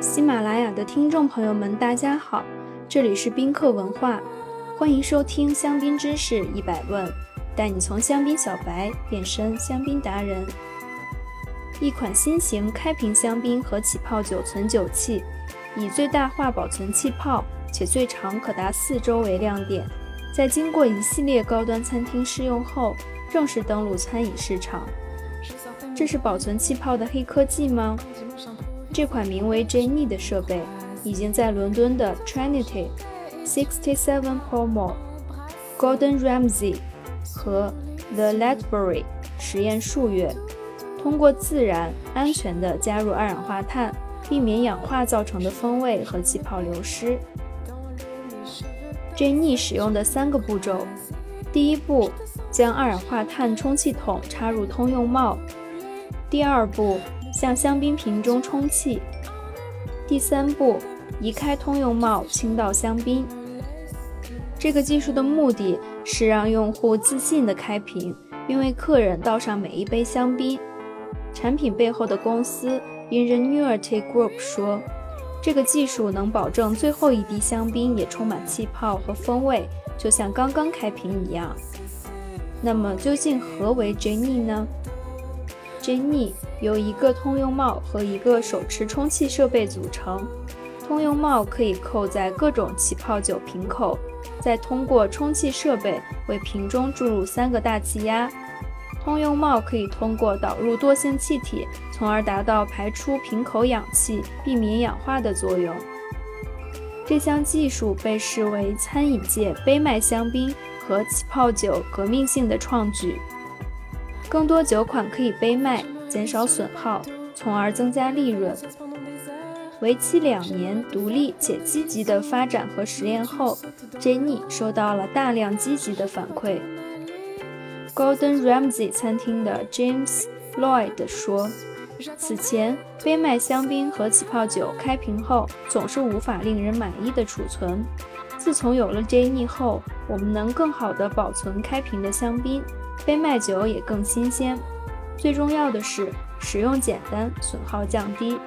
喜马拉雅的听众朋友们，大家好，这里是宾客文化，欢迎收听香槟知识一百问，带你从香槟小白变身香槟达人。一款新型开瓶香槟和起泡酒存酒器，以最大化保存气泡且最长可达四周为亮点，在经过一系列高端餐厅试用后，正式登陆餐饮市场。这是保存气泡的黑科技吗？这款名为 Jenny 的设备已经在伦敦的 Trinity、Sixty Seven Palmer、Gordon Ramsay 和 The Ledbury 实验数月，通过自然、安全地加入二氧化碳，避免氧化造成的风味和气泡流失。Jenny 使用的三个步骤：第一步，将二氧化碳充气筒插入通用帽。第二步，向香槟瓶中充气。第三步，移开通用帽，倾倒香槟。这个技术的目的是让用户自信地开瓶，并为客人倒上每一杯香槟。产品背后的公司 Ingenuity Group 说，这个技术能保证最后一滴香槟也充满气泡和风味，就像刚刚开瓶一样。那么，究竟何为 Jenny 呢？Jenny 由一个通用帽和一个手持充气设备组成。通用帽可以扣在各种起泡酒瓶口，再通过充气设备为瓶中注入三个大气压。通用帽可以通过导入惰性气体，从而达到排出瓶口氧气、避免氧化的作用。这项技术被视为餐饮界杯麦香槟和起泡酒革命性的创举。更多酒款可以杯卖，减少损耗，从而增加利润。为期两年独立且积极的发展和实验后，Jenny 收到了大量积极的反馈。Golden Ramsey 餐厅的 James Lloyd 说：“此前杯麦香槟和起泡酒开瓶后总是无法令人满意的储存，自从有了 Jenny 后，我们能更好地保存开瓶的香槟。”杯麦酒也更新鲜，最重要的是使用简单，损耗降低。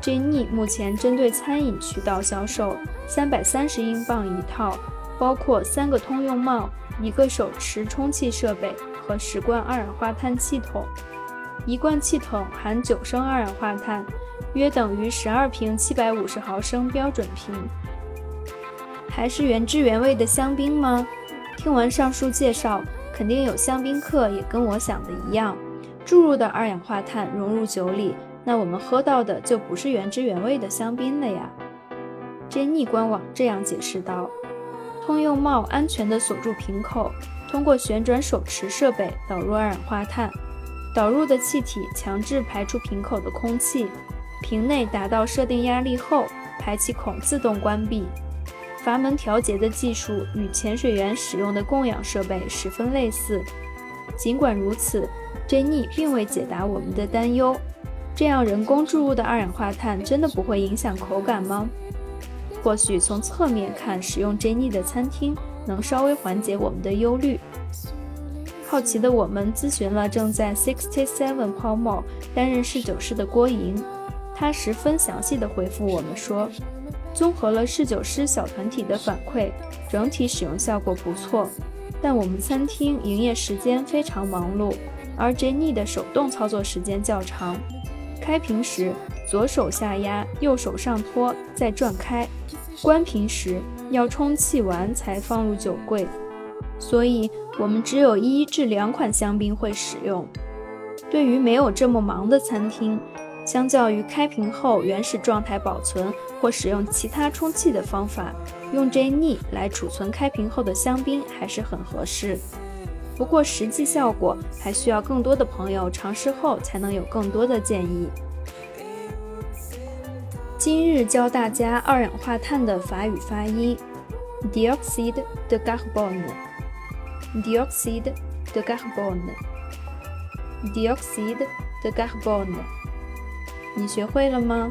Jenny 目前针对餐饮渠道销售，三百三十英镑一套，包括三个通用帽、一个手持充气设备和十罐二氧化碳气筒。一罐气筒含九升二氧化碳，约等于十二瓶七百五十毫升标准瓶。还是原汁原味的香槟吗？听完上述介绍。肯定有香槟客也跟我想的一样，注入的二氧化碳融入酒里，那我们喝到的就不是原汁原味的香槟了呀。Jenny 官网这样解释道：通用帽安全地锁住瓶口，通过旋转手持设备导入二氧化碳，导入的气体强制排出瓶口的空气，瓶内达到设定压力后，排气孔自动关闭。阀门调节的技术与潜水员使用的供氧设备十分类似。尽管如此，Jenny 并未解答我们的担忧。这样人工注入的二氧化碳真的不会影响口感吗？或许从侧面看，使用 Jenny 的餐厅能稍微缓解我们的忧虑。好奇的我们咨询了正在 Sixty Seven Palmer 担任侍酒师的郭莹，他十分详细的回复我们说。综合了侍酒师小团体的反馈，整体使用效果不错。但我们餐厅营业时间非常忙碌，而 Jenny 的手动操作时间较长。开瓶时左手下压，右手上托，再转开；关瓶时要充气完才放入酒柜。所以，我们只有一至两款香槟会使用。对于没有这么忙的餐厅，相较于开瓶后原始状态保存或使用其他充气的方法，用 Jenny 来储存开瓶后的香槟还是很合适。不过实际效果还需要更多的朋友尝试后才能有更多的建议。今日教大家二氧化碳的法语发音：dioxide de carbone，dioxide de carbone，dioxide de carbone。你学会了吗？